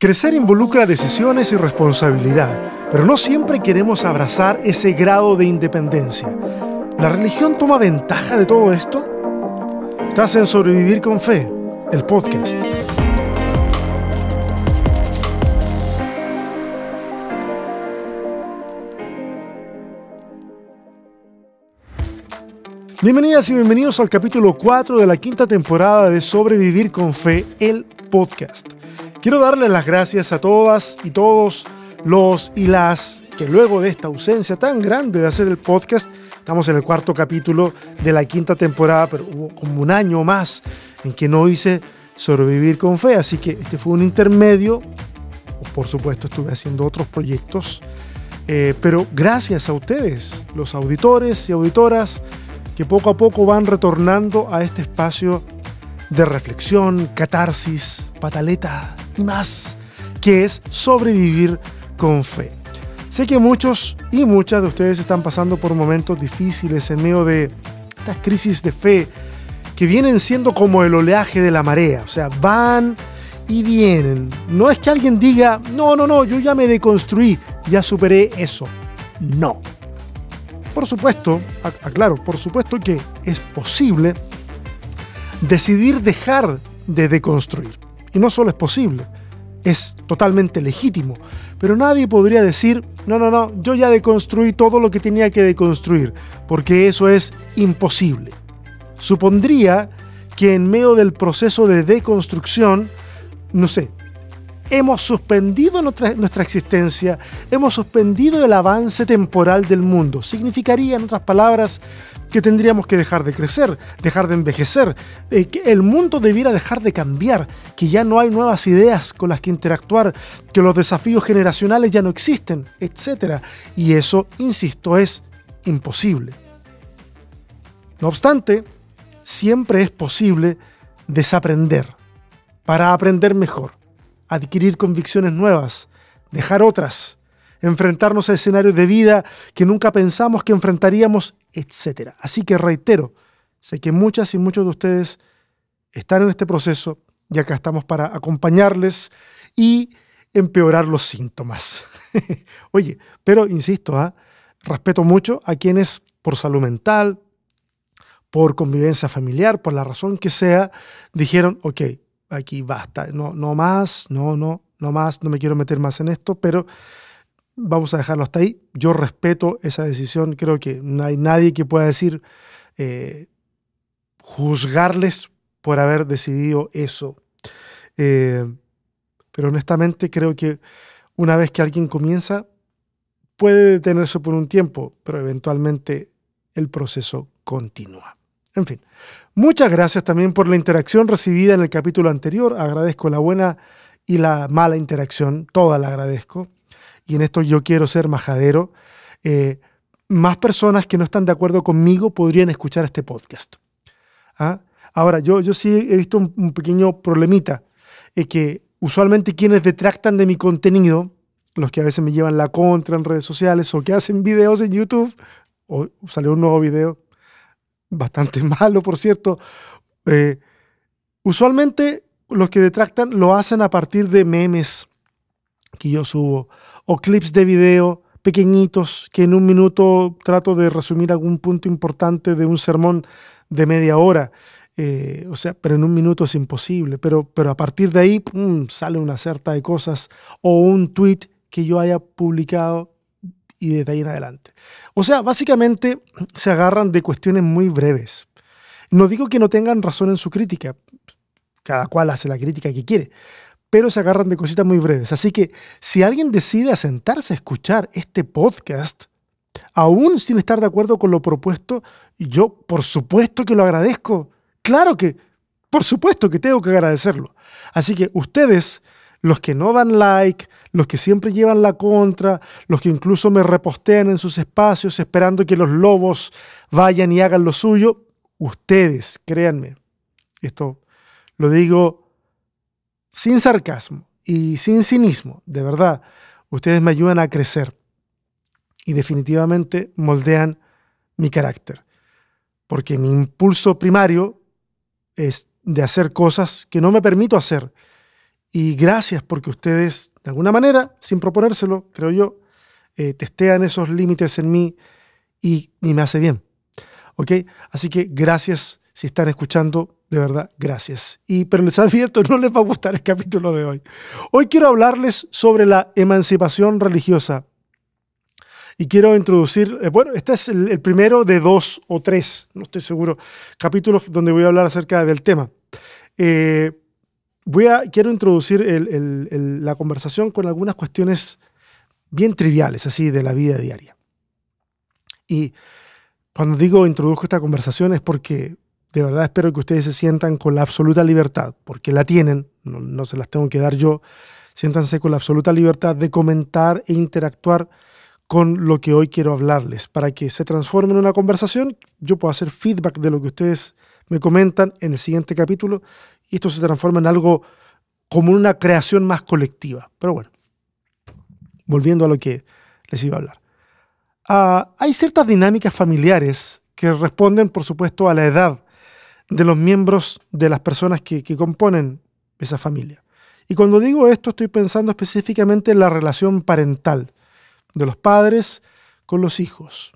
Crecer involucra decisiones y responsabilidad, pero no siempre queremos abrazar ese grado de independencia. ¿La religión toma ventaja de todo esto? Estás en Sobrevivir con Fe, el podcast. Bienvenidas y bienvenidos al capítulo 4 de la quinta temporada de Sobrevivir con Fe, el podcast. Quiero darle las gracias a todas y todos los y las que luego de esta ausencia tan grande de hacer el podcast, estamos en el cuarto capítulo de la quinta temporada, pero hubo como un año más en que no hice sobrevivir con fe, así que este fue un intermedio, por supuesto estuve haciendo otros proyectos, eh, pero gracias a ustedes, los auditores y auditoras, que poco a poco van retornando a este espacio de reflexión, catarsis, pataleta más, que es sobrevivir con fe. Sé que muchos y muchas de ustedes están pasando por momentos difíciles en medio de estas crisis de fe que vienen siendo como el oleaje de la marea, o sea, van y vienen. No es que alguien diga, no, no, no, yo ya me deconstruí, ya superé eso. No. Por supuesto, aclaro, por supuesto que es posible decidir dejar de deconstruir. Y no solo es posible, es totalmente legítimo. Pero nadie podría decir, no, no, no, yo ya deconstruí todo lo que tenía que deconstruir, porque eso es imposible. Supondría que en medio del proceso de deconstrucción, no sé, hemos suspendido nuestra, existencia, hemos suspendido el avance temporal del mundo. Significaría, en otras palabras, que tendríamos que dejar de crecer, dejar de envejecer, eh, que el mundo debiera dejar de cambiar, que ya no hay nuevas ideas con las que interactuar, que los desafíos generacionales ya no existen, etc. Y eso, insisto, es imposible. No obstante, siempre es posible desaprender para aprender mejor, adquirir convicciones nuevas, dejar otras enfrentarnos a escenarios de vida que nunca pensamos que enfrentaríamos, etc. Así que reitero, sé que muchas y muchos de ustedes están en este proceso y acá estamos para acompañarles y empeorar los síntomas. Oye, pero insisto, ¿ah? respeto mucho a quienes por salud mental, por convivencia familiar, por la razón que sea, dijeron, ok, aquí basta, no, no más, no, no, no más, no me quiero meter más en esto, pero vamos a dejarlo hasta ahí. Yo respeto esa decisión, creo que no hay nadie que pueda decir, eh, juzgarles por haber decidido eso. Eh, pero honestamente creo que una vez que alguien comienza, puede detenerse por un tiempo, pero eventualmente el proceso continúa. En fin, muchas gracias también por la interacción recibida en el capítulo anterior. Agradezco la buena y la mala interacción, toda la agradezco y en esto yo quiero ser majadero, eh, más personas que no están de acuerdo conmigo podrían escuchar este podcast. ¿Ah? Ahora, yo, yo sí he visto un, pequeño problemita, es que usualmente quienes detractan de mi contenido, los que a veces me llevan la contra en redes sociales o que hacen videos en YouTube, o salió un nuevo video, bastante malo por cierto, eh, usualmente los que detractan lo hacen a partir de memes que yo subo o clips de video pequeñitos que en un minuto trato de resumir algún punto importante de un sermón de media hora. Eh, o sea, pero en un minuto es imposible. Pero, pero a partir de ahí sale una cierta de cosas o un tweet que yo haya publicado y desde ahí en adelante. O sea, básicamente se agarran de cuestiones muy breves. No digo que no tengan razón en su crítica, cada cual hace la crítica que quiere, pero se agarran de cositas muy breves. Así que si alguien decide sentarse a escuchar este podcast, aún sin estar de acuerdo con lo propuesto, yo por supuesto que lo agradezco. Claro que, por supuesto que tengo que agradecerlo. Así que ustedes, los que no dan like, los que siempre llevan la contra, los que incluso me repostean en sus espacios esperando que los lobos vayan y hagan lo suyo, ustedes, créanme, esto lo digo sin sarcasmo y sin cinismo, de verdad, ustedes me ayudan a crecer y definitivamente moldean mi carácter. Porque mi impulso primario es de hacer cosas que no me permito hacer Y gracias porque ustedes, de alguna manera, sin proponérselo, creo yo, eh, testean esos límites en mí y, me hace bien. ¿Ok? Así que gracias si están escuchando, de verdad, gracias. Y, pero les advierto, no les va a gustar el capítulo de hoy. Hoy quiero hablarles sobre la emancipación religiosa. Y quiero introducir, eh, bueno, este es el, primero de dos o tres, no estoy seguro, capítulos donde voy a hablar acerca del tema. Eh, quiero introducir la conversación con algunas cuestiones bien triviales, así, de la vida diaria. Y cuando digo introduzco esta conversación es porque de verdad espero que ustedes se sientan con la absoluta libertad, porque la tienen, no, se las tengo que dar yo, siéntanse con la absoluta libertad de comentar e interactuar con lo que hoy quiero hablarles, para que se transforme en una conversación, yo puedo hacer feedback de lo que ustedes me comentan en el siguiente capítulo y esto se transforma en algo como una creación más colectiva. Pero bueno, volviendo a lo que les iba a hablar. Ah, hay ciertas dinámicas familiares que responden, por supuesto, a la edad de los miembros de las personas que, que componen esa familia. Y cuando digo esto, estoy pensando específicamente en la relación parental de los padres con los hijos.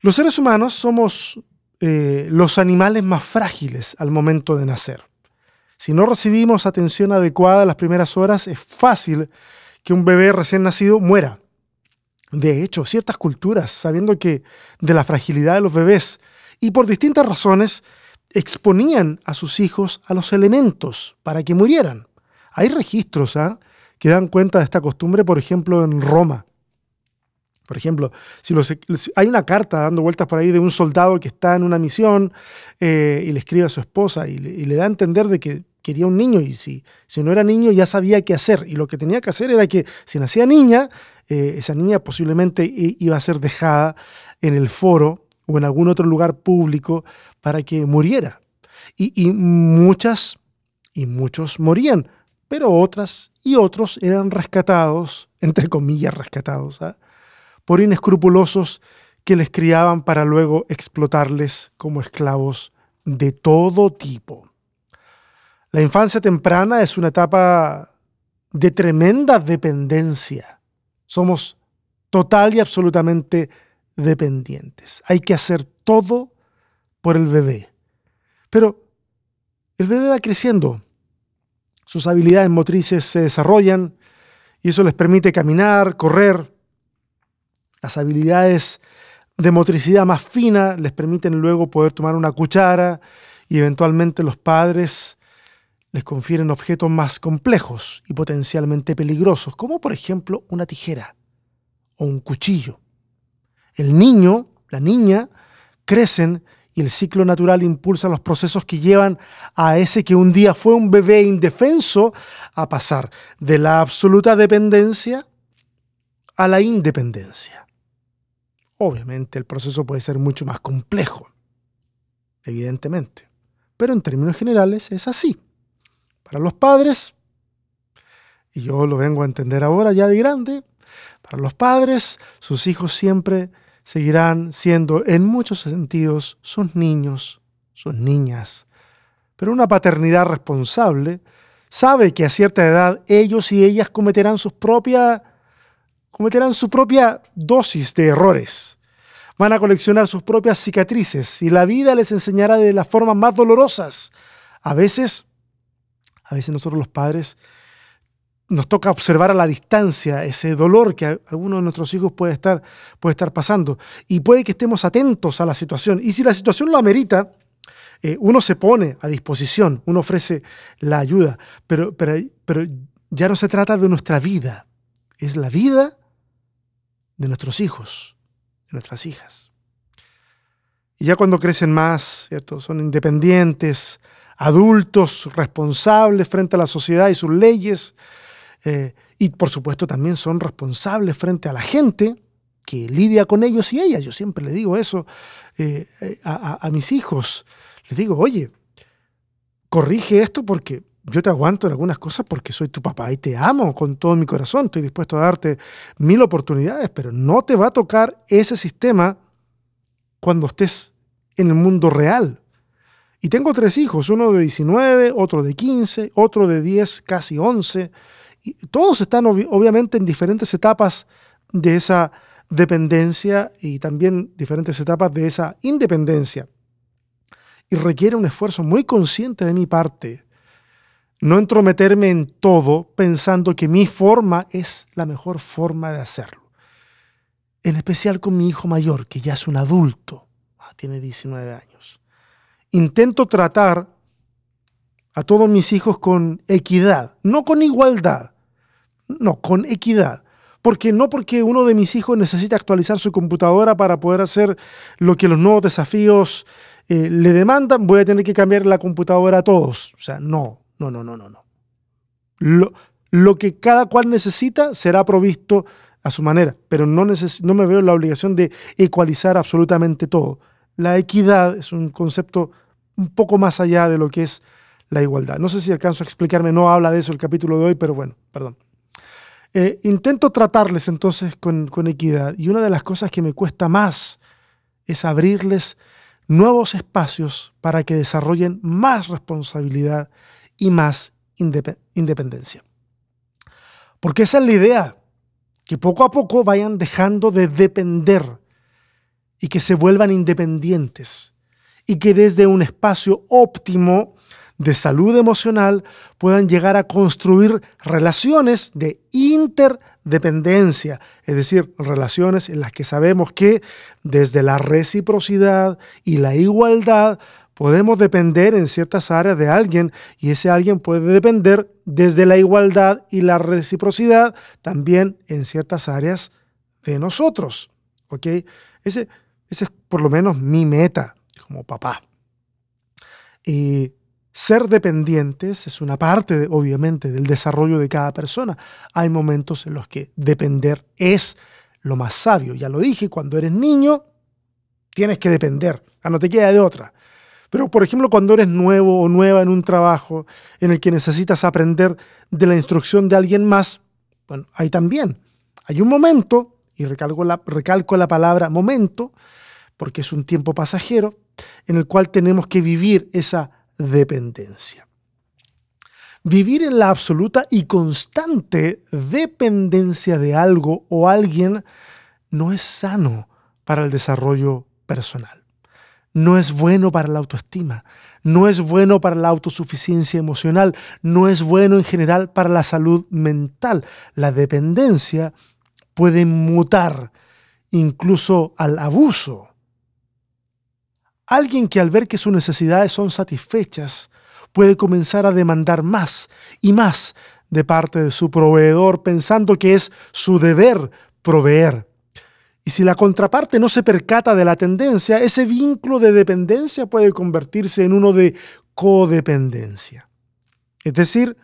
Los seres humanos somos eh, los animales más frágiles al momento de nacer. Si no recibimos atención adecuada las primeras horas, es fácil que un bebé recién nacido muera. De hecho, ciertas culturas, sabiendo que de la fragilidad de los bebés y por distintas razones, exponían a sus hijos a los elementos para que murieran. Hay registros ¿ah? que dan cuenta de esta costumbre, por ejemplo, en Roma. Por ejemplo, si hay una carta dando vueltas por ahí de un soldado que está en una misión eh, y le escribe a su esposa y le, da a entender de que quería un niño y si, si no era niño ya sabía qué hacer. Y lo que tenía que hacer era que si nacía niña, eh, esa niña posiblemente iba a ser dejada en el foro o en algún otro lugar público para que muriera. Y, muchas y muchos morían, pero otras y otros eran rescatados, entre comillas rescatados. ¿ah? Por inescrupulosos que les criaban para luego explotarles como esclavos de todo tipo. La infancia temprana es una etapa de tremenda dependencia. Somos total y absolutamente dependientes. Hay que hacer todo por el bebé. Pero el bebé va creciendo. Sus habilidades motrices se desarrollan y eso les permite caminar, correr, las habilidades de motricidad más fina les permiten luego poder tomar una cuchara y eventualmente los padres les confieren objetos más complejos y potencialmente peligrosos, como por ejemplo una tijera o un cuchillo. El niño, la niña, crecen y el ciclo natural impulsa los procesos que llevan a ese que un día fue un bebé indefenso a pasar de la absoluta dependencia a la independencia. Obviamente el proceso puede ser mucho más complejo, evidentemente, pero en términos generales es así. Para los padres, y yo lo vengo a entender ahora ya de grande, para los padres sus hijos siempre seguirán siendo en muchos sentidos sus niños, sus niñas. Pero una paternidad responsable sabe que a cierta edad ellos y ellas cometerán sus propias cometerán su propia dosis de errores. Van a coleccionar sus propias cicatrices y la vida les enseñará de las formas más dolorosas. A veces, a veces nosotros los padres nos toca observar a la distancia ese dolor que alguno de nuestros hijos puede estar, puede estar pasando. Y puede que estemos atentos a la situación. Y si la situación lo amerita, eh, uno se pone a disposición, uno ofrece la ayuda. Pero, pero, pero ya no se trata de nuestra vida, es la vida de nuestros hijos, de nuestras hijas. Y ya cuando crecen más, ¿cierto? son independientes, adultos, responsables frente a la sociedad y sus leyes, eh, y por supuesto también son responsables frente a la gente que lidia con ellos y ellas. Yo siempre le digo eso eh, a mis hijos. Les digo, oye, corrige esto porque yo te aguanto en algunas cosas porque soy tu papá y te amo con todo mi corazón, estoy dispuesto a darte mil oportunidades, pero no te va a tocar ese sistema cuando estés en el mundo real. Y tengo tres hijos, uno de 19, otro de 15, otro de 10, casi 11. Y todos están obviamente en diferentes etapas de esa dependencia y también diferentes etapas de esa independencia. Y requiere un esfuerzo muy consciente de mi parte. No entrometerme en todo pensando que mi forma es la mejor forma de hacerlo. En especial con mi hijo mayor, que ya es un adulto, ah, tiene 19 años. Intento tratar a todos mis hijos con equidad, no con igualdad, no, con equidad. Porque no porque uno de mis hijos necesita actualizar su computadora para poder hacer lo que los nuevos desafíos eh, le demandan, voy a tener que cambiar la computadora a todos. O sea, no, no, no, no, no, no. Lo, que cada cual necesita será provisto a su manera, pero no, no me veo la obligación de ecualizar absolutamente todo. La equidad es un concepto un poco más allá de lo que es la igualdad. No sé si alcanzo a explicarme, no habla de eso el capítulo de hoy, pero bueno, perdón. Eh, intento tratarles entonces con equidad y una de las cosas que me cuesta más es abrirles nuevos espacios para que desarrollen más responsabilidad y más independencia. Porque esa es la idea, que poco a poco vayan dejando de depender y que se vuelvan independientes y que desde un espacio óptimo de salud emocional puedan llegar a construir relaciones de interdependencia, es decir, relaciones en las que sabemos que desde la reciprocidad y la igualdad podemos depender en ciertas áreas de alguien y ese alguien puede depender desde la igualdad y la reciprocidad también en ciertas áreas de nosotros. ¿ok? Ese, es por lo menos mi meta como papá. Y ser dependientes es una parte, obviamente, del desarrollo de cada persona. Hay momentos en los que depender es lo más sabio. Ya lo dije, cuando eres niño, tienes que depender, a no te queda de otra. Pero, por ejemplo, cuando eres nuevo o nueva en un trabajo en el que necesitas aprender de la instrucción de alguien más, bueno, ahí también hay un momento, y recalco la, recalco la palabra momento, porque es un tiempo pasajero, en el cual tenemos que vivir esa dependencia. Vivir en la absoluta y constante dependencia de algo o alguien no es sano para el desarrollo personal. No es bueno para la autoestima, no es bueno para la autosuficiencia emocional, no es bueno en general para la salud mental. La dependencia puede mutar incluso al abuso Alguien que al ver que sus necesidades son satisfechas puede comenzar a demandar más y más de parte de su proveedor pensando que es su deber proveer. Y si la contraparte no se percata de la tendencia, ese vínculo de dependencia puede convertirse en uno de codependencia. Es decir,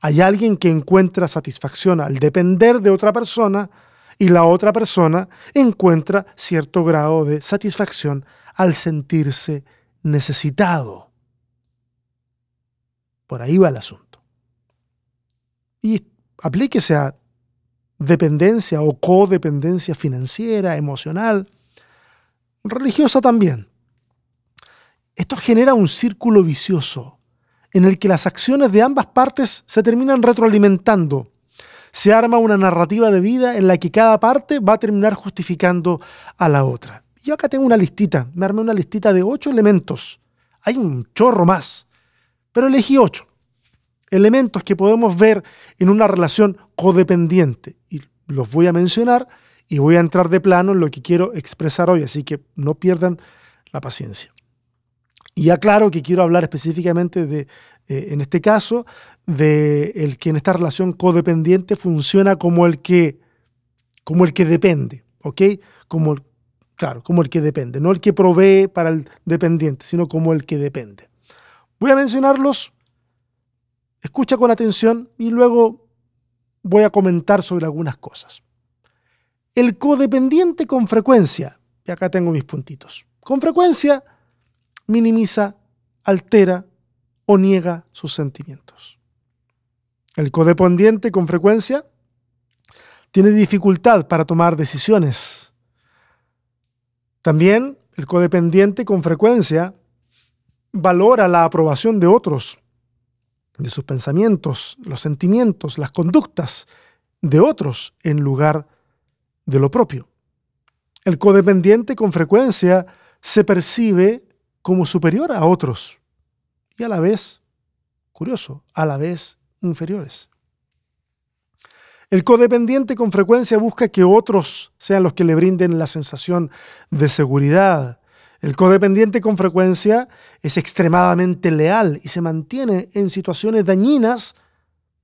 hay alguien que encuentra satisfacción al depender de otra persona y la otra persona encuentra cierto grado de satisfacción al sentirse necesitado. Por ahí va el asunto. Y aplíquese a dependencia o codependencia financiera, emocional, religiosa también. Esto genera un círculo vicioso en el que las acciones de ambas partes se terminan retroalimentando. Se arma una narrativa de vida en la que cada parte va a terminar justificando a la otra. Yo acá tengo una listita, me armé una listita de ocho elementos. Hay un chorro más, pero elegí ocho elementos que podemos ver en una relación codependiente. Y los voy a mencionar y voy a entrar de plano en lo que quiero expresar hoy, así que no pierdan la paciencia. Y aclaro que quiero hablar específicamente de, eh, en este caso, de el que en esta relación codependiente funciona como el que, como el que depende, ¿ok? Como, Claro, como el que depende, no el que provee para el dependiente, sino como el que depende. Voy a mencionarlos, escucha con atención y luego voy a comentar sobre algunas cosas. El codependiente con frecuencia, y acá tengo mis puntitos, con frecuencia minimiza, altera o niega sus sentimientos. El codependiente con frecuencia tiene dificultad para tomar decisiones también el codependiente con frecuencia valora la aprobación de otros, de sus pensamientos, los sentimientos, las conductas de otros en lugar de lo propio. El codependiente con frecuencia se percibe como superior a otros y a la vez, curioso, a la vez inferiores. El codependiente con frecuencia busca que otros sean los que le brinden la sensación de seguridad. El codependiente con frecuencia es extremadamente leal y se mantiene en situaciones dañinas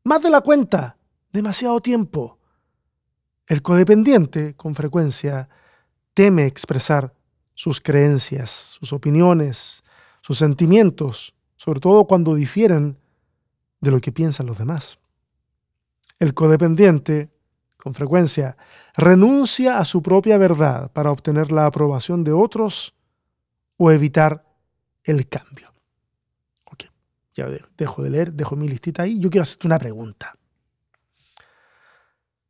más de la cuenta, demasiado tiempo. El codependiente con frecuencia teme expresar sus creencias, sus opiniones, sus sentimientos, sobre todo cuando difieren de lo que piensan los demás. El codependiente, con frecuencia, renuncia a su propia verdad para obtener la aprobación de otros o evitar el cambio. Ok, ya dejo de leer, dejo mi listita ahí. Yo quiero hacerte una pregunta.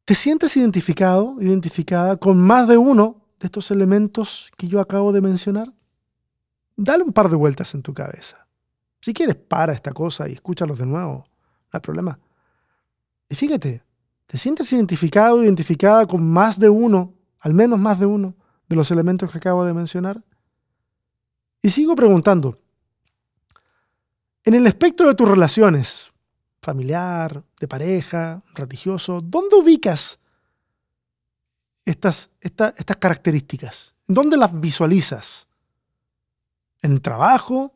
¿Te sientes identificado, identificada con más de uno de estos elementos que yo acabo de mencionar? Dale un par de vueltas en tu cabeza. Si quieres, para esta cosa y escúchalos de nuevo. No hay problema. Y fíjate, ¿te sientes identificado, identificada con más de uno, al menos más de uno, de los elementos que acabo de mencionar? Y sigo preguntando, en el espectro de tus relaciones, familiar, de pareja, religioso, ¿dónde ubicas estas, estas características? ¿Dónde las visualizas? ¿En el trabajo?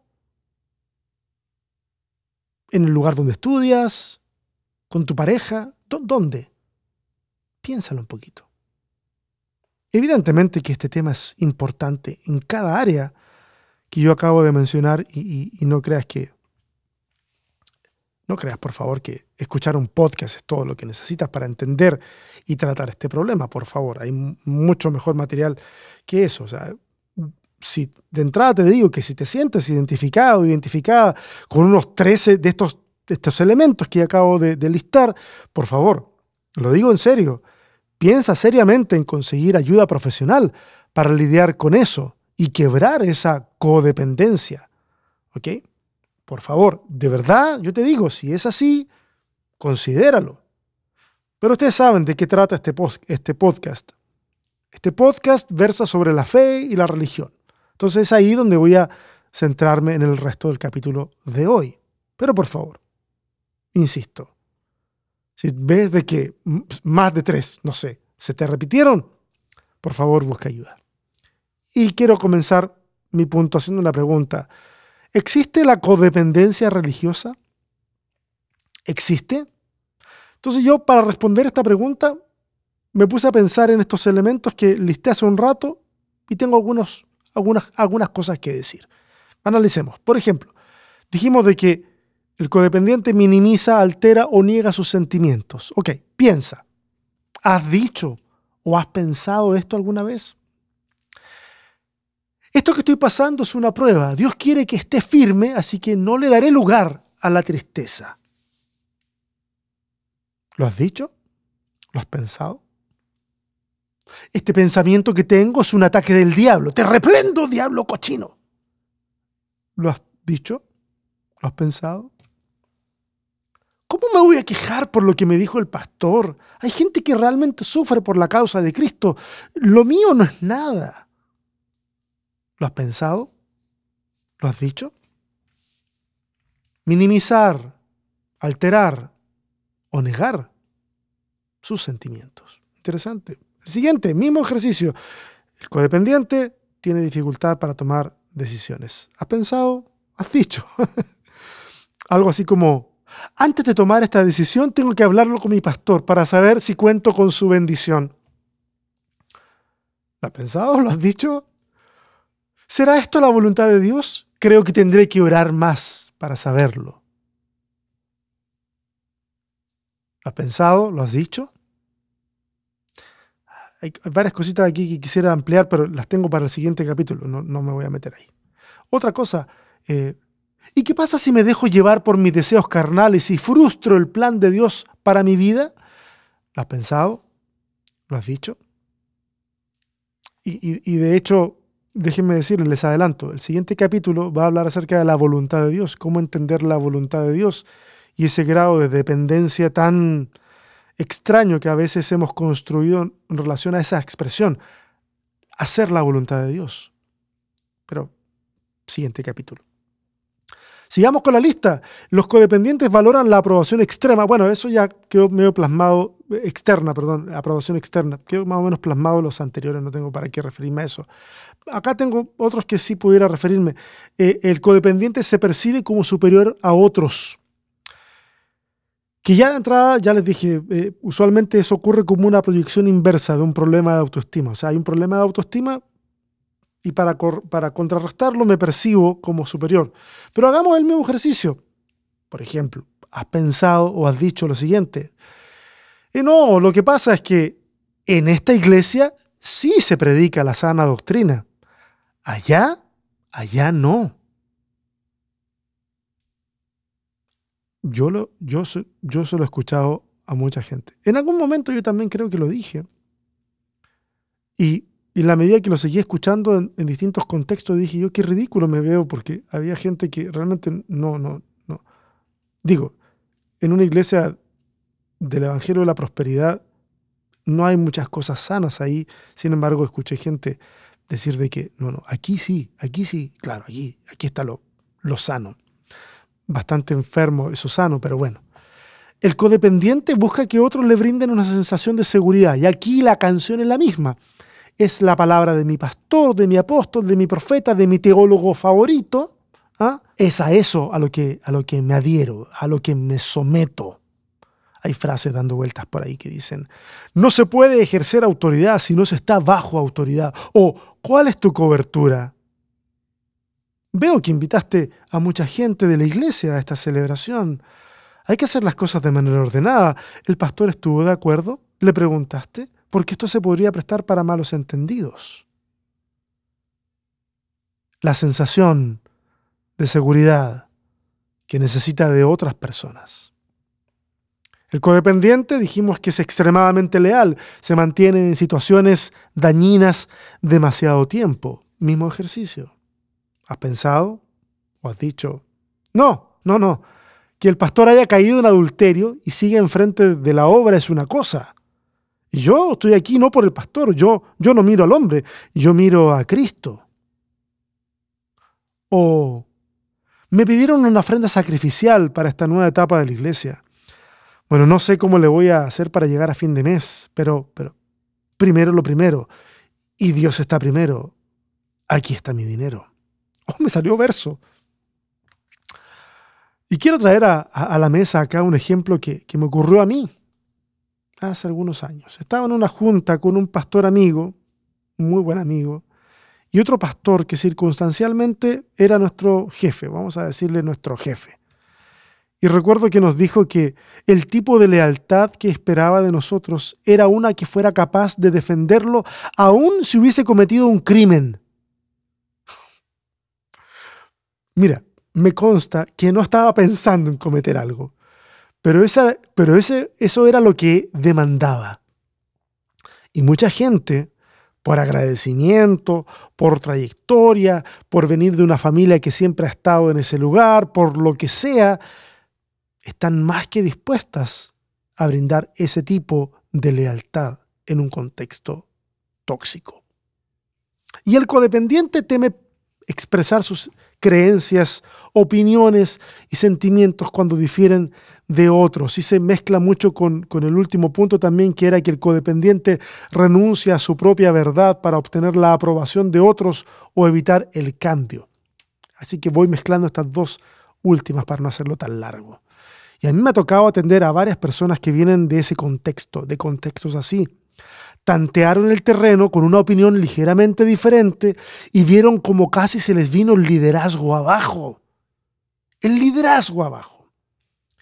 ¿En el lugar donde estudias? ¿Con tu pareja? ¿Dónde? Piénsalo un poquito. Evidentemente que este tema es importante en cada área que yo acabo de mencionar y no creas que no creas, por favor, que escuchar un podcast es todo lo que necesitas para entender y tratar este problema, por favor. Hay mucho mejor material que eso. O sea, si de entrada te digo que si te sientes identificado, identificada con unos 13 de estos, estos elementos que acabo de, de listar, por favor, lo digo en serio, piensa seriamente en conseguir ayuda profesional para lidiar con eso y quebrar esa codependencia. ¿Ok? Por favor, de verdad, yo te digo, si es así, considéralo. Pero ustedes saben de qué trata este, este podcast. Este podcast versa sobre la fe y la religión. Entonces es ahí donde voy a centrarme en el resto del capítulo de hoy. Pero por favor, insisto, si ves de que más de tres, no sé, se te repitieron, por favor busca ayuda. Y quiero comenzar mi punto haciendo una pregunta. ¿Existe la codependencia religiosa? ¿Existe? Entonces yo para responder esta pregunta me puse a pensar en estos elementos que listé hace un rato y tengo algunas, algunas cosas que decir. Analicemos. Por ejemplo, dijimos de que el codependiente minimiza, altera o niega sus sentimientos. Ok, piensa. ¿Has dicho o has pensado esto alguna vez? Esto que estoy pasando es una prueba. Dios quiere que esté firme, así que no le daré lugar a la tristeza. ¿Lo has dicho? ¿Lo has pensado? Este pensamiento que tengo es un ataque del diablo. Te reprendo, diablo cochino. ¿Lo has dicho? ¿Lo has pensado? ¿Cómo me voy a quejar por lo que me dijo el pastor? Hay gente que realmente sufre por la causa de Cristo. Lo mío no es nada. ¿Lo has pensado? ¿Lo has dicho? Minimizar, alterar o negar sus sentimientos. Interesante. El siguiente, mismo ejercicio. El codependiente tiene dificultad para tomar decisiones. ¿Has pensado? ¿Has dicho? Algo así como, antes de tomar esta decisión tengo que hablarlo con mi pastor para saber si cuento con su bendición. ¿Lo has pensado? ¿Lo has dicho? ¿Será esto la voluntad de Dios? Creo que tendré que orar más para saberlo. ¿Lo has pensado? ¿Lo has dicho? Hay varias cositas aquí que quisiera ampliar, pero las tengo para el siguiente capítulo. No, me voy a meter ahí. Otra cosa, eh, ¿y qué pasa si me dejo llevar por mis deseos carnales y frustro el plan de Dios para mi vida? ¿Lo has pensado? ¿Lo has dicho? y de hecho, déjenme decirles, les adelanto, el siguiente capítulo va a hablar acerca de la voluntad de Dios, cómo entender la voluntad de Dios y ese grado de dependencia tan extraño que a veces hemos construido en relación a esa expresión, hacer la voluntad de Dios. Pero, siguiente capítulo. Sigamos con la lista. Los codependientes valoran la aprobación extrema. Bueno, eso ya quedó medio plasmado, externa, perdón, aprobación externa. Quedó más o menos plasmado los anteriores, no tengo para qué referirme a eso. Acá tengo otros que sí pudiera referirme. Eh, el codependiente se percibe como superior a otros. Que ya de entrada, ya les dije, eh, usualmente eso ocurre como una proyección inversa de un problema de autoestima. O sea, hay un problema de autoestima y para, para contrarrestarlo me percibo como superior. Pero hagamos el mismo ejercicio. Por ejemplo, has pensado o has dicho lo siguiente. Y no, lo que pasa es que en esta iglesia sí se predica la sana doctrina. Allá, allá no. Yo, lo, yo, yo se lo he escuchado a mucha gente. En algún momento yo también creo que lo dije. Y, y en la medida que lo seguí escuchando en, distintos contextos, dije yo qué ridículo me veo porque había gente que realmente no, no, no. Digo, en una iglesia del Evangelio de la Prosperidad no hay muchas cosas sanas ahí. Sin embargo, escuché gente decir de que, no, no, aquí sí, aquí sí, claro, aquí, aquí está lo, lo sano bastante enfermo, eso sano, pero bueno. El codependiente busca que otros le brinden una sensación de seguridad. Y aquí la canción es la misma. Es la palabra de mi pastor, de mi apóstol, de mi profeta, de mi teólogo favorito. ¿ah? Es a eso a lo, que, a lo que me adhiero, a lo que me someto. Hay frases dando vueltas por ahí que dicen, no se puede ejercer autoridad si no se está bajo autoridad. O, ¿cuál es tu cobertura? Veo que invitaste a mucha gente de la iglesia a esta celebración. Hay que hacer las cosas de manera ordenada. ¿El pastor estuvo de acuerdo? ¿Le preguntaste? Porque esto se podría prestar para malos entendidos. La sensación de seguridad que necesita de otras personas. El codependiente dijimos que es extremadamente leal, se mantiene en situaciones dañinas demasiado tiempo. Mismo ejercicio. ¿Has pensado o has dicho, no, no, no, que el pastor haya caído en adulterio y siga enfrente de la obra es una cosa? Y yo estoy aquí no por el pastor, yo, yo no miro al hombre, yo miro a Cristo. O me pidieron una ofrenda sacrificial para esta nueva etapa de la iglesia. Bueno, no sé cómo le voy a hacer para llegar a fin de mes, pero, pero primero lo primero. Y Dios está primero. Aquí está mi dinero. Oh, me salió verso. Y quiero traer a, la mesa acá un ejemplo que, me ocurrió a mí hace algunos años. Estaba en una junta con un pastor amigo, muy buen amigo, y otro pastor que circunstancialmente era nuestro jefe, vamos a decirle nuestro jefe. Y recuerdo que nos dijo que el tipo de lealtad que esperaba de nosotros era una que fuera capaz de defenderlo aun si hubiese cometido un crimen. Mira, me consta que no estaba pensando en cometer algo, pero, esa, pero ese, eso era lo que demandaba. Y mucha gente, por agradecimiento, por trayectoria, por venir de una familia que siempre ha estado en ese lugar, por lo que sea, están más que dispuestas a brindar ese tipo de lealtad en un contexto tóxico. Y el codependiente teme expresar sus creencias, opiniones y sentimientos cuando difieren de otros. Y se mezcla mucho con, el último punto también, que era que el codependiente renuncia a su propia verdad para obtener la aprobación de otros o evitar el cambio. Así que voy mezclando estas dos últimas para no hacerlo tan largo. Y a mí me ha tocado atender a varias personas que vienen de ese contexto, de contextos así tantearon el terreno con una opinión ligeramente diferente y vieron como casi se les vino el liderazgo abajo. El liderazgo abajo.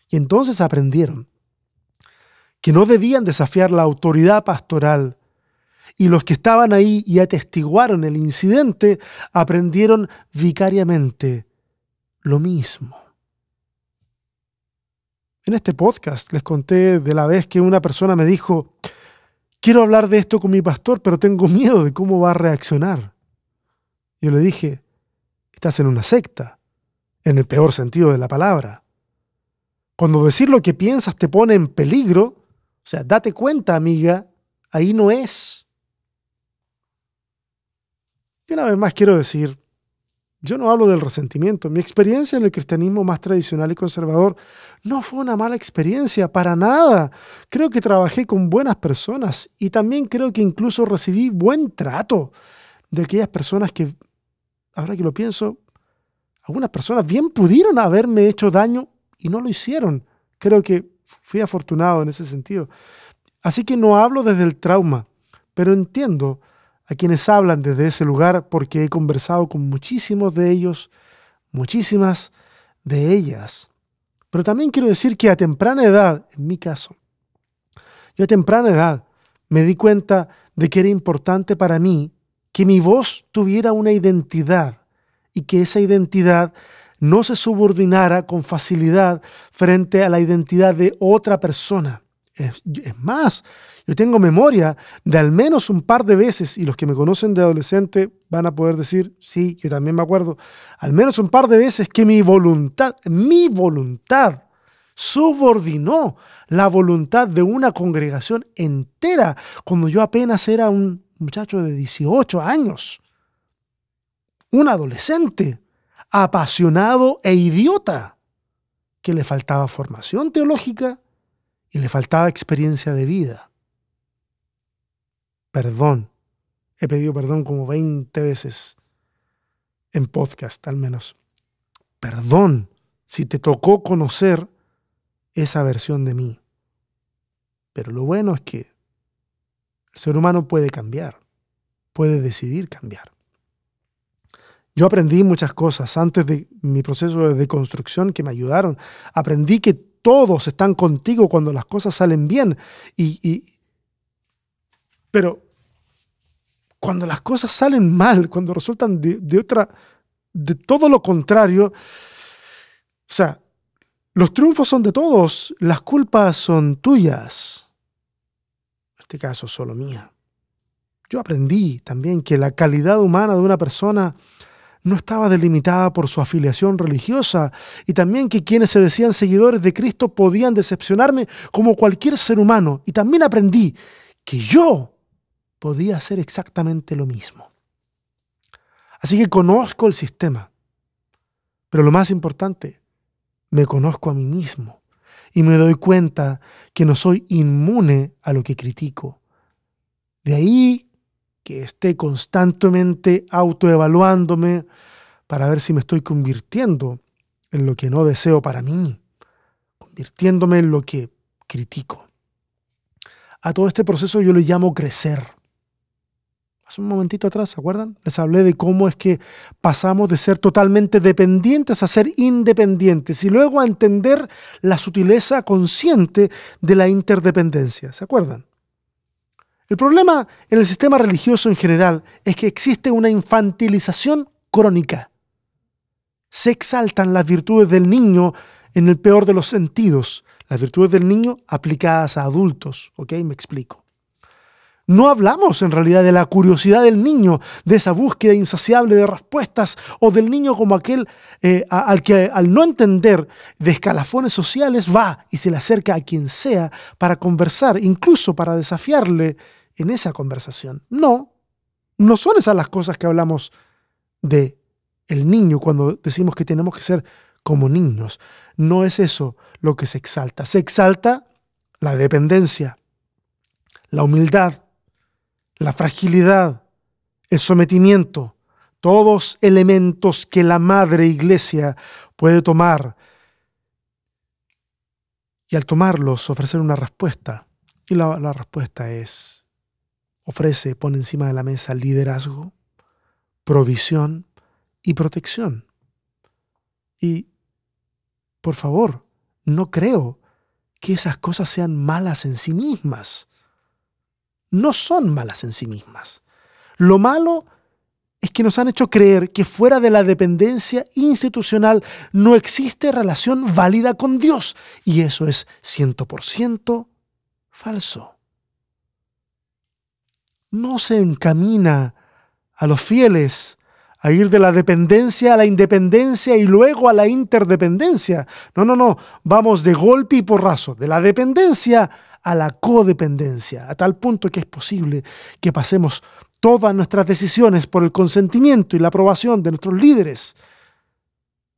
Y entonces aprendieron que no debían desafiar la autoridad pastoral. Y los que estaban ahí y atestiguaron el incidente aprendieron vicariamente lo mismo. En este podcast les conté de la vez que una persona me dijo, quiero hablar de esto con mi pastor, pero tengo miedo de cómo va a reaccionar. Yo le dije, estás en una secta, en el peor sentido de la palabra. Cuando decir lo que piensas te pone en peligro, o sea, date cuenta, amiga, ahí no es. Y una vez más quiero decir, yo no hablo del resentimiento. Mi experiencia en el cristianismo más tradicional y conservador no fue una mala experiencia, para nada. Creo que trabajé con buenas personas y también creo que incluso recibí buen trato de aquellas personas que, ahora que lo pienso, algunas personas bien pudieron haberme hecho daño y no lo hicieron. Creo que fui afortunado en ese sentido. Así que no hablo desde el trauma, pero entiendo a quienes hablan desde ese lugar porque he conversado con muchísimos de ellos, muchísimas de ellas. Pero también quiero decir que a temprana edad, en mi caso, yo a temprana edad me di cuenta de que era importante para mí que mi voz tuviera una identidad y que esa identidad no se subordinara con facilidad frente a la identidad de otra persona. Es, más, yo tengo memoria de al menos un par de veces, y los que me conocen de adolescente van a poder decir, sí, yo también me acuerdo, al menos un par de veces que mi voluntad, mi voluntad, subordinó la voluntad de una congregación entera cuando yo apenas era un muchacho de 18 años, un adolescente apasionado e idiota, que le faltaba formación teológica y le faltaba experiencia de vida. Perdón. He pedido perdón como 20 veces en podcast al menos. Perdón si te tocó conocer esa versión de mí. Pero lo bueno es que el ser humano puede cambiar, puede decidir cambiar. Yo aprendí muchas cosas antes de mi proceso de deconstrucción que me ayudaron. Aprendí que todos están contigo cuando las cosas salen bien. Y, pero cuando las cosas salen mal, cuando resultan de, otra, de todo lo contrario, o sea, los triunfos son de todos, las culpas son tuyas. En este caso, solo mía. Yo aprendí también que la calidad humana de una persona no estaba delimitada por su afiliación religiosa y también que quienes se decían seguidores de Cristo podían decepcionarme como cualquier ser humano. Y también aprendí que yo podía hacer exactamente lo mismo. Así que conozco el sistema, pero lo más importante, me conozco a mí mismo y me doy cuenta que no soy inmune a lo que critico. De ahí que esté constantemente autoevaluándome para ver si me estoy convirtiendo en lo que no deseo para mí, convirtiéndome en lo que critico. A todo este proceso yo le llamo crecer. Hace un momentito atrás, ¿se acuerdan? Les hablé de cómo es que pasamos de ser totalmente dependientes a ser independientes y luego a entender la sutileza consciente de la interdependencia. ¿Se acuerdan? El problema en el sistema religioso en general es que existe una infantilización crónica. Se exaltan las virtudes del niño en el peor de los sentidos, las virtudes del niño aplicadas a adultos. ¿Ok? Me explico. No hablamos en realidad de la curiosidad del niño, de esa búsqueda insaciable de respuestas, o del niño como aquel eh, al que al no entender de escalafones sociales va y se le acerca a quien sea para conversar, incluso para desafiarle en esa conversación. No, no son esas las cosas que hablamos de el niño cuando decimos que tenemos que ser como niños. No es eso lo que se exalta. Se exalta la dependencia, la humildad, la fragilidad, el sometimiento, todos elementos que la madre iglesia puede tomar y al tomarlos ofrecer una respuesta. Y la, la respuesta es ofrece, pone encima de la mesa liderazgo, provisión y protección. Y, por favor, no creo que esas cosas sean malas en sí mismas. No son malas en sí mismas. Lo malo es que nos han hecho creer que fuera de la dependencia institucional no existe relación válida con Dios. Y eso es 100% falso no se encamina a los fieles a ir de la dependencia a la independencia y luego a la interdependencia. No, no, no, vamos de golpe y porrazo, de la dependencia a la codependencia, a tal punto que es posible que pasemos todas nuestras decisiones por el consentimiento y la aprobación de nuestros líderes.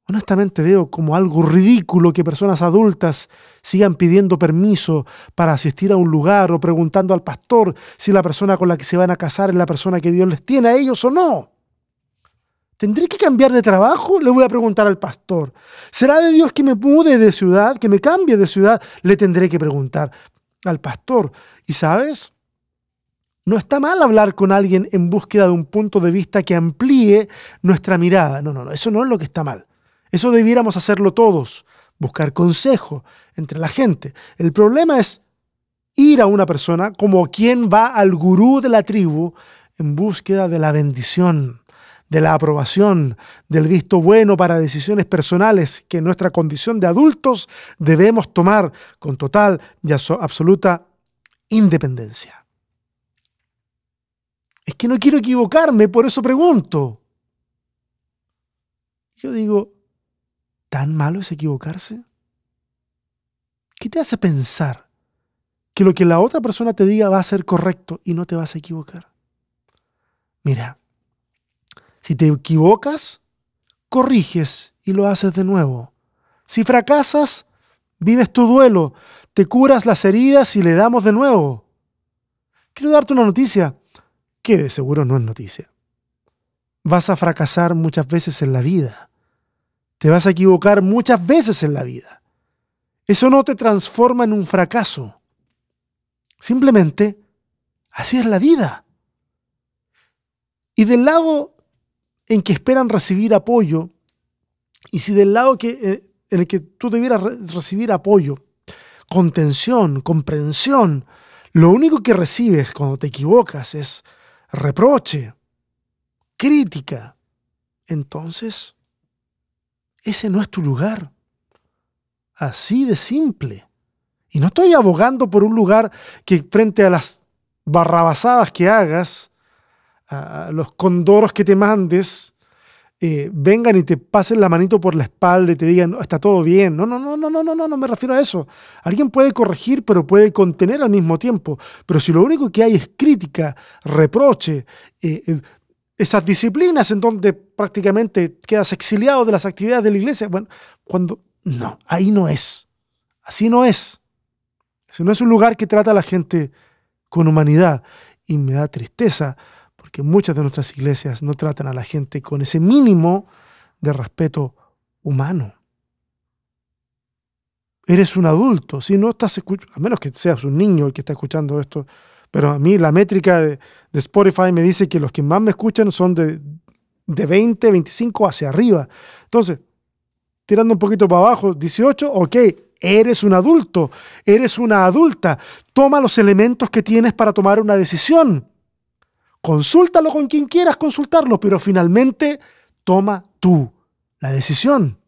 Honestamente veo como algo ridículo que personas adultas sigan pidiendo permiso para asistir a un lugar o preguntando al pastor si la persona con la que se van a casar es la persona que Dios les tiene a ellos o no. ¿Tendré que cambiar de trabajo? Le voy a preguntar al pastor. ¿Será de Dios que me mude de ciudad, que me cambie de ciudad? Le tendré que preguntar al pastor. ¿Y sabes? No está mal hablar con alguien en búsqueda de un punto de vista que amplíe nuestra mirada. No, no, no, eso no es lo que está mal. Eso debiéramos hacerlo todos, buscar consejo entre la gente. El problema es ir a una persona como quien va al gurú de la tribu en búsqueda de la bendición, de la aprobación, del visto bueno para decisiones personales que en nuestra condición de adultos debemos tomar con total y absoluta independencia. Es que no quiero equivocarme, por eso pregunto. Yo digo, ¿tan malo es equivocarse? ¿Qué te hace pensar que lo que la otra persona te diga va a ser correcto y no te vas a equivocar? Mira, si te equivocas, corriges y lo haces de nuevo. Si fracasas, vives tu duelo, te curas las heridas y le damos de nuevo. Quiero darte una noticia que de seguro no es noticia. Vas a fracasar muchas veces en la vida. Te vas a equivocar muchas veces en la vida. Eso no te transforma en un fracaso. Simplemente, así es la vida. Y del lado en que esperan recibir apoyo, y si del lado que, eh, en el que tú debieras recibir apoyo, contención, comprensión, lo único que recibes cuando te equivocas es reproche, crítica, entonces ese no es tu lugar. Así de simple. Y no estoy abogando por un lugar que frente a las barrabasadas que hagas, a los condoros que te mandes, eh, vengan y te pasen la manito por la espalda y te digan, está todo bien. No, no, no, no, no, no, no, no me refiero a eso. Alguien puede corregir, pero puede contener al mismo tiempo. Pero si lo único que hay es crítica, reproche, eh, eh, esas disciplinas en donde prácticamente quedas exiliado de las actividades de la iglesia, bueno, cuando... No, ahí no es. Así no es. Ese no es un lugar que trata a la gente con humanidad. Y me da tristeza porque muchas de nuestras iglesias no tratan a la gente con ese mínimo de respeto humano. Eres un adulto, si no estás a menos que seas un niño el que está escuchando esto, pero a mí la métrica de, Spotify me dice que los que más me escuchan son de, de 20, 25 hacia arriba. Entonces, tirando un poquito para abajo, 18, ok, eres un adulto, eres una adulta, toma los elementos que tienes para tomar una decisión. Consúltalo con quien quieras consultarlo, pero finalmente toma tú la decisión.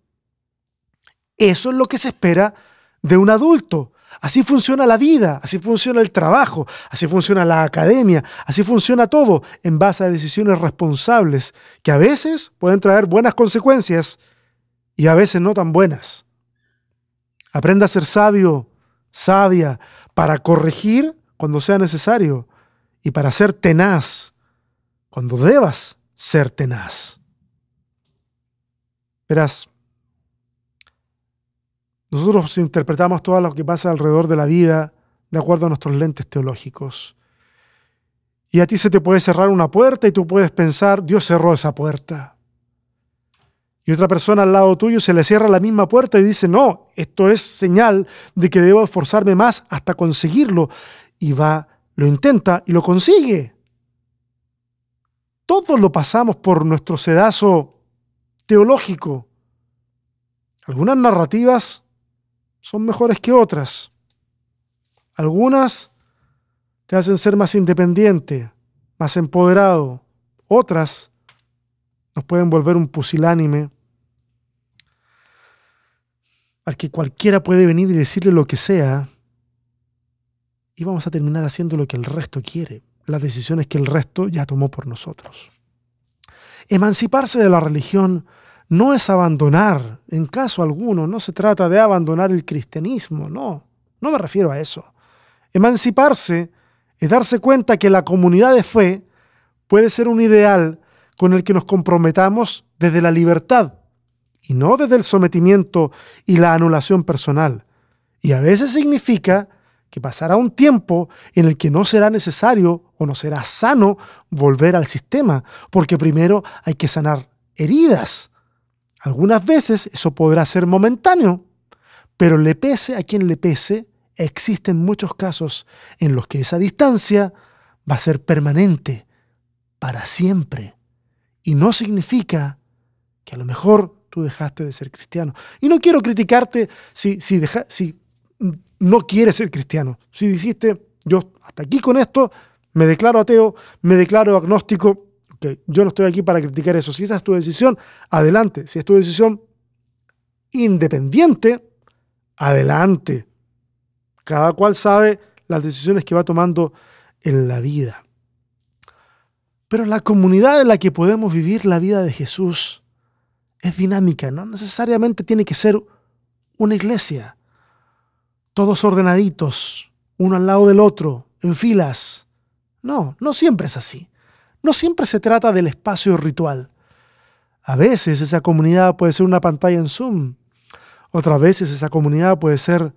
Eso es lo que se espera de un adulto. Así funciona la vida, así funciona el trabajo, así funciona la academia, así funciona todo en base a decisiones responsables que a veces pueden traer buenas consecuencias y a veces no tan buenas. Aprenda a ser sabio, sabia, para corregir cuando sea necesario y para ser tenaz cuando debas ser tenaz. Verás, nosotros interpretamos todo lo que pasa alrededor de la vida de acuerdo a nuestros lentes teológicos. Y a ti se te puede cerrar una puerta y tú puedes pensar, Dios cerró esa puerta. Y otra persona al lado tuyo se le cierra la misma puerta y dice, no, esto es señal de que debo esforzarme más hasta conseguirlo. Y va lo intenta y lo consigue. Todos lo pasamos por nuestro sedazo teológico. Algunas narrativas son mejores que otras. Algunas te hacen ser más independiente, más empoderado. Otras nos pueden volver un pusilánime al que cualquiera puede venir y decirle lo que sea y vamos a terminar haciendo lo que el resto quiere, las decisiones que el resto ya tomó por nosotros. Emanciparse de la religión no es abandonar, en caso alguno, no se trata de abandonar el cristianismo, no, no me refiero a eso. Emanciparse es darse cuenta que la comunidad de fe puede ser un ideal con el que nos comprometamos desde la libertad y no desde el sometimiento y la anulación personal. Y a veces significa que pasará un tiempo en el que no será necesario o no será sano volver al sistema, porque primero hay que sanar heridas. Algunas veces eso podrá ser momentáneo, pero le pese a quien le pese, existen muchos casos en los que esa distancia va a ser permanente, para siempre. Y no significa que a lo mejor tú dejaste de ser cristiano. Y no quiero criticarte si, si, no quieres ser cristiano. Si dijiste, yo hasta aquí con esto, me declaro ateo, me declaro agnóstico, okay, yo no estoy aquí para criticar eso. Si esa es tu decisión, adelante. Si es tu decisión independiente, adelante. Cada cual sabe las decisiones que va tomando en la vida. Pero la comunidad en la que podemos vivir la vida de Jesús es dinámica, no necesariamente tiene que ser una iglesia todos ordenaditos, uno al lado del otro, en filas. No, no siempre es así. No siempre se trata del espacio ritual. A veces esa comunidad puede ser una pantalla en Zoom. Otras veces esa comunidad puede ser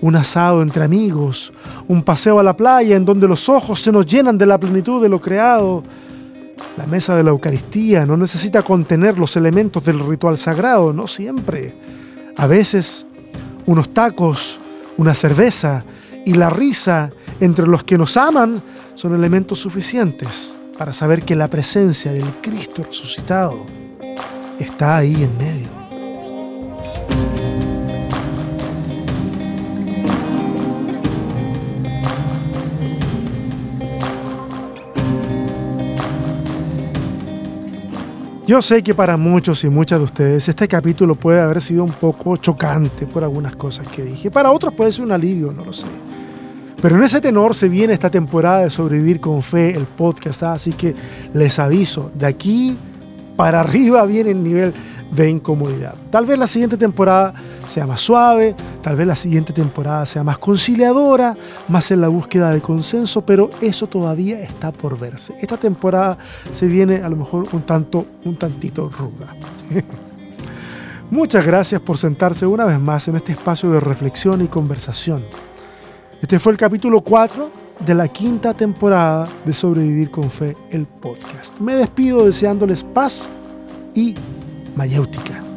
un asado entre amigos, un paseo a la playa en donde los ojos se nos llenan de la plenitud de lo creado. La mesa de la Eucaristía no necesita contener los elementos del ritual sagrado, no siempre. A veces unos tacos una cerveza y la risa entre los que nos aman son elementos suficientes para saber que la presencia del Cristo resucitado está ahí en medio. Yo sé que para muchos y muchas de ustedes este capítulo puede haber sido un poco chocante por algunas cosas que dije. Para otros puede ser un alivio, no lo sé. Pero en ese tenor se viene esta temporada de Sobrevivir con Fe, el podcast. Así que les aviso, de aquí para arriba viene el nivel de incomodidad. Tal vez la siguiente temporada sea más suave, tal vez la siguiente temporada sea más conciliadora, más en la búsqueda de consenso, pero eso todavía está por verse. Esta temporada se viene a lo mejor un tanto, un tantito ruda. Muchas gracias por sentarse una vez más en este espacio de reflexión y conversación. Este fue el capítulo 4 de la quinta temporada de Sobrevivir con Fe, el podcast. Me despido deseándoles paz y mayéutica.